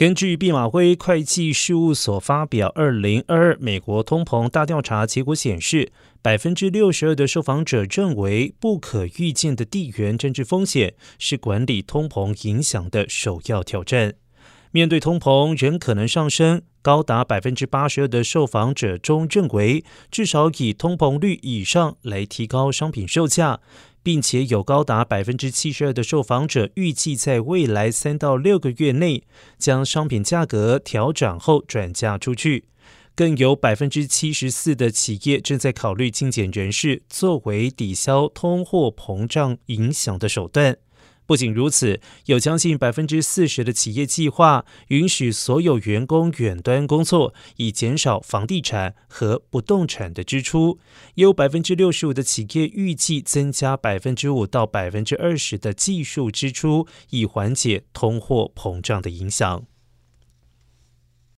根据毕马威会计事务所发表二零二二美国通膨大调查结果显示，百分之六十二的受访者认为不可预见的地缘政治风险是管理通膨影响的首要挑战。面对通膨仍可能上升，高达百分之八十二的受访者中认为，至少以通膨率以上来提高商品售价。并且有高达百分之七十二的受访者预计在未来三到六个月内将商品价格调整后转嫁出去，更有百分之七十四的企业正在考虑精简人事作为抵消通货膨胀影响的手段。不仅如此，有将近百分之四十的企业计划允许所有员工远端工作，以减少房地产和不动产的支出。也有百分之六十五的企业预计增加百分之五到百分之二十的技术支出，以缓解通货膨胀的影响。